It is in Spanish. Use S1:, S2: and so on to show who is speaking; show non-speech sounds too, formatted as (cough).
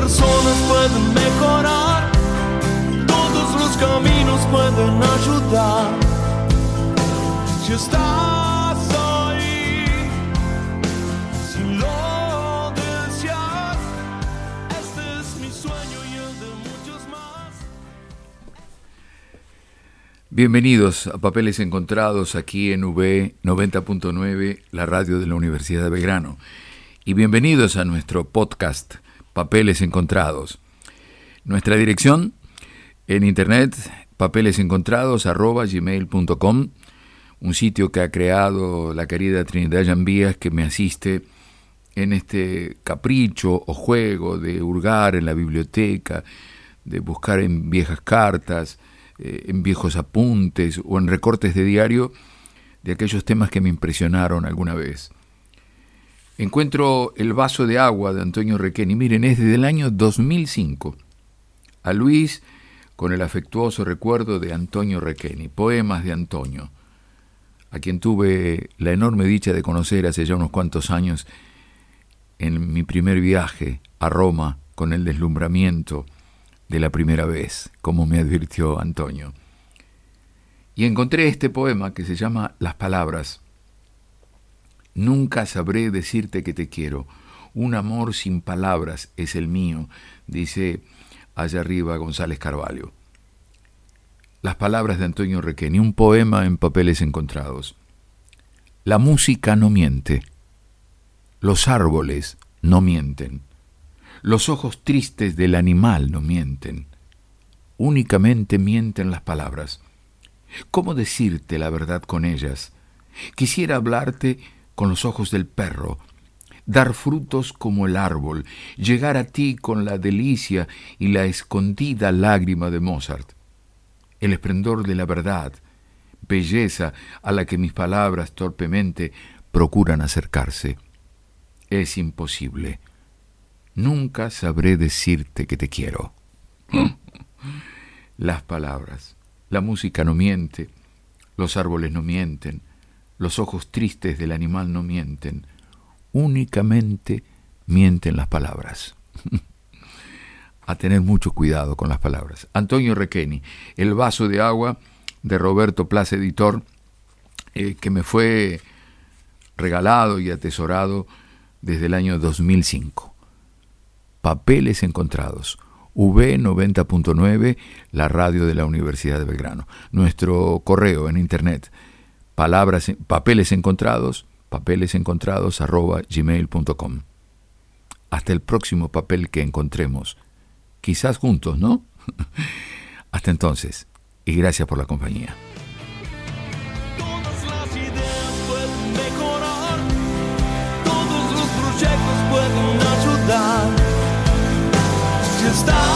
S1: Personas pueden mejorar. Todos los caminos pueden ayudar. Si estás ahí, si lo deseas, este es mi sueño y el de muchos más.
S2: Bienvenidos a Papeles Encontrados aquí en V 90.9, la radio de la Universidad de Belgrano. Y bienvenidos a nuestro podcast Papeles Encontrados. Nuestra dirección en internet papelesencontrados.gmail.com un sitio que ha creado la querida Trinidad Llanvías que me asiste en este capricho o juego de hurgar en la biblioteca, de buscar en viejas cartas, eh, en viejos apuntes o en recortes de diario de aquellos temas que me impresionaron alguna vez. Encuentro El vaso de agua de Antonio Requeni. Miren, es desde el año 2005. A Luis con el afectuoso recuerdo de Antonio Requeni, poemas de Antonio a quien tuve la enorme dicha de conocer hace ya unos cuantos años en mi primer viaje a Roma con el deslumbramiento de la primera vez, como me advirtió Antonio. Y encontré este poema que se llama Las Palabras. Nunca sabré decirte que te quiero. Un amor sin palabras es el mío, dice allá arriba González Carvalho. Las palabras de Antonio Requeni, un poema en papeles encontrados. La música no miente. Los árboles no mienten. Los ojos tristes del animal no mienten. Únicamente mienten las palabras. ¿Cómo decirte la verdad con ellas? Quisiera hablarte con los ojos del perro, dar frutos como el árbol, llegar a ti con la delicia y la escondida lágrima de Mozart el esplendor de la verdad, belleza a la que mis palabras torpemente procuran acercarse. Es imposible. Nunca sabré decirte que te quiero. Las palabras, la música no miente, los árboles no mienten, los ojos tristes del animal no mienten, únicamente mienten las palabras. (laughs) a tener mucho cuidado con las palabras. Antonio Requeni, El vaso de agua de Roberto Plaza Editor, eh, que me fue regalado y atesorado desde el año 2005. Papeles encontrados. V90.9, la radio de la Universidad de Belgrano. Nuestro correo en internet, palabras, papeles encontrados, papeles encontrados arroba gmail.com. Hasta el próximo papel que encontremos. Quizás juntos, ¿no? (laughs) Hasta entonces, y gracias por la compañía.
S1: Todas las ideas pueden mejorar, todos los proyectos pueden ayudar. Si está